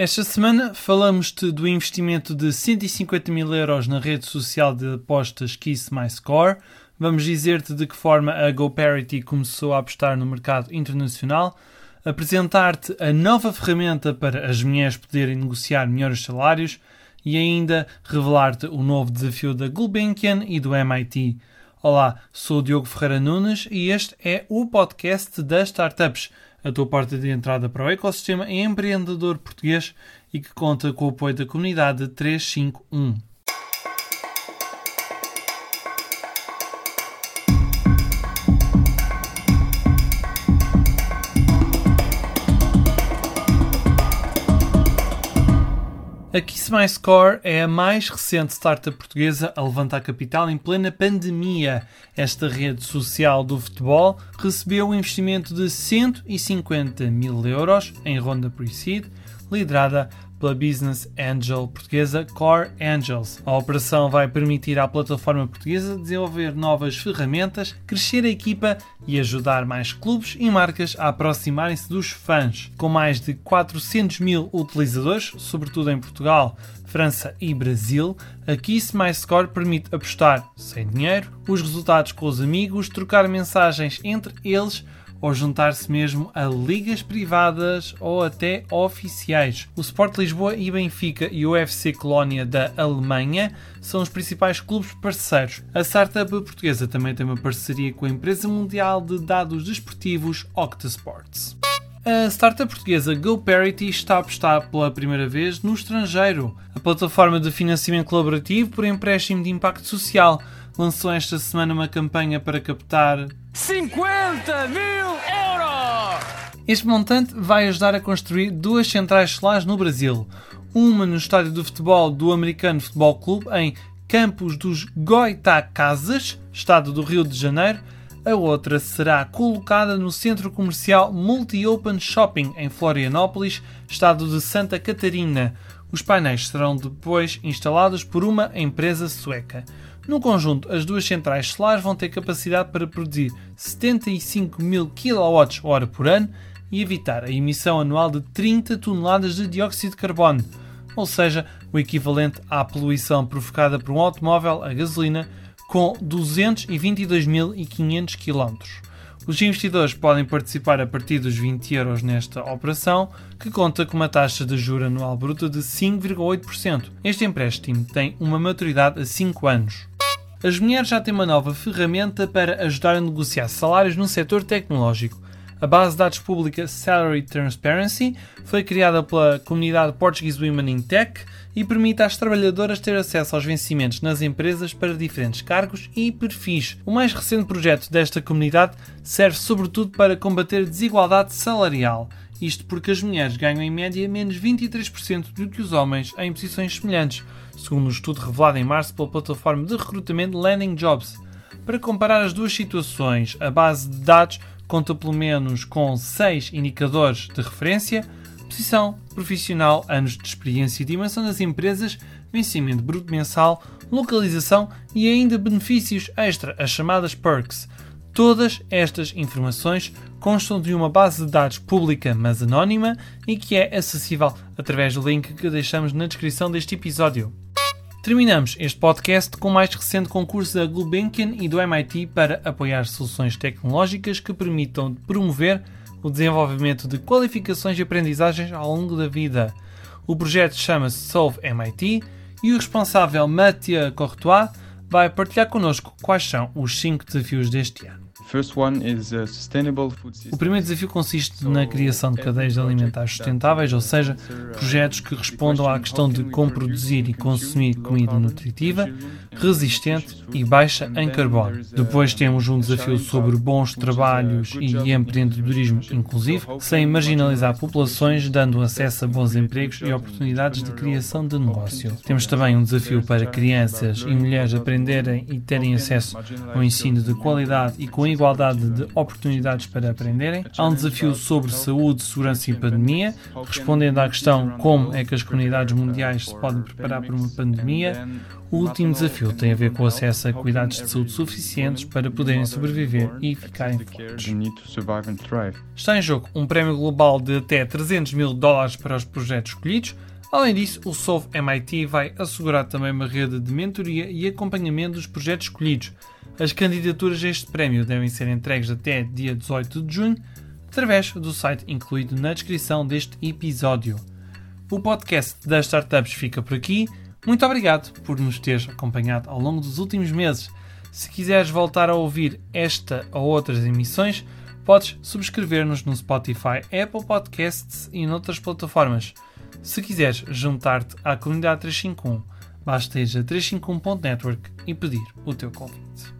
Esta semana falamos-te do investimento de 150 mil euros na rede social de apostas Kiss My Score. Vamos dizer-te de que forma a GoParity começou a apostar no mercado internacional, apresentar-te a nova ferramenta para as mulheres poderem negociar melhores salários e ainda revelar-te o novo desafio da Gulbenkian e do MIT. Olá, sou Diogo Ferreira Nunes e este é o podcast das startups a tua porta de entrada para o ecossistema empreendedor português e que conta com o apoio da comunidade 351. A Kiss My Score é a mais recente startup portuguesa a levantar capital em plena pandemia. Esta rede social do futebol recebeu um investimento de 150 mil euros em ronda pre-seed, liderada pela business angel portuguesa Core Angels. A operação vai permitir à plataforma portuguesa desenvolver novas ferramentas, crescer a equipa e ajudar mais clubes e marcas a aproximarem-se dos fãs. Com mais de 400 mil utilizadores, sobretudo em Portugal, França e Brasil, a Kiss My Score permite apostar sem dinheiro, os resultados com os amigos, trocar mensagens entre eles ou juntar-se mesmo a ligas privadas ou até oficiais. O Sport Lisboa e Benfica e o UFC Colónia da Alemanha são os principais clubes parceiros. A startup portuguesa também tem uma parceria com a empresa mundial de dados desportivos Octasports. A startup portuguesa GoParity está a apostar pela primeira vez no estrangeiro. A plataforma de financiamento colaborativo por empréstimo de impacto social lançou esta semana uma campanha para captar 50 mil euros! Este montante vai ajudar a construir duas centrais solares no Brasil. Uma no estádio de futebol do Americano Futebol Clube, em Campos dos Goitacazes, estado do Rio de Janeiro. A outra será colocada no centro comercial Multi-Open Shopping, em Florianópolis, estado de Santa Catarina. Os painéis serão depois instalados por uma empresa sueca. No conjunto, as duas centrais solares vão ter capacidade para produzir 75 mil kWh por ano e evitar a emissão anual de 30 toneladas de dióxido de carbono, ou seja, o equivalente à poluição provocada por um automóvel a gasolina com 222.500 km. Os investidores podem participar a partir dos 20 euros nesta operação, que conta com uma taxa de juro anual bruta de 5,8%. Este empréstimo tem uma maturidade a 5 anos. As mulheres já têm uma nova ferramenta para ajudar a negociar salários no setor tecnológico. A base de dados pública Salary Transparency foi criada pela comunidade Portuguese Women in Tech e permite às trabalhadoras ter acesso aos vencimentos nas empresas para diferentes cargos e perfis. O mais recente projeto desta comunidade serve sobretudo para combater a desigualdade salarial. Isto porque as mulheres ganham em média menos 23% do que os homens em posições semelhantes, segundo um estudo revelado em março pela plataforma de recrutamento Landing Jobs. Para comparar as duas situações, a base de dados conta pelo menos com seis indicadores de referência: posição profissional, anos de experiência e dimensão das empresas, vencimento bruto mensal, localização e ainda benefícios extra, as chamadas perks. Todas estas informações constam de uma base de dados pública mas anónima e que é acessível através do link que deixamos na descrição deste episódio. Terminamos este podcast com o mais recente concurso da Gulbenkian e do MIT para apoiar soluções tecnológicas que permitam promover o desenvolvimento de qualificações e aprendizagens ao longo da vida. O projeto chama-se Solve MIT e o responsável Mathieu Courtois vai partilhar connosco quais são os 5 desafios deste ano. O primeiro desafio consiste na criação de cadeias alimentares sustentáveis, ou seja, projetos que respondam à questão de como produzir e consumir comida nutritiva, resistente e baixa em carbono. Depois temos um desafio sobre bons trabalhos e empreendedorismo inclusivo, sem marginalizar populações, dando acesso a bons empregos e oportunidades de criação de negócio. Temos também um desafio para crianças e mulheres aprenderem e terem acesso ao ensino de qualidade e com igualdade de oportunidades para aprenderem. Há um desafio sobre saúde, segurança e pandemia, respondendo à questão como é que as comunidades mundiais se podem preparar para uma pandemia. O último desafio tem a ver com o acesso a cuidados de saúde suficientes para poderem sobreviver e ficarem fortes. Está em jogo um prémio global de até 300 mil dólares para os projetos escolhidos. Além disso, o Solve MIT vai assegurar também uma rede de mentoria e acompanhamento dos projetos escolhidos. As candidaturas a este prémio devem ser entregues até dia 18 de junho através do site incluído na descrição deste episódio. O podcast das startups fica por aqui. Muito obrigado por nos teres acompanhado ao longo dos últimos meses. Se quiseres voltar a ouvir esta ou outras emissões, podes subscrever-nos no Spotify, Apple Podcasts e noutras plataformas. Se quiseres juntar-te à comunidade 351, basta ir a 351.network e pedir o teu convite.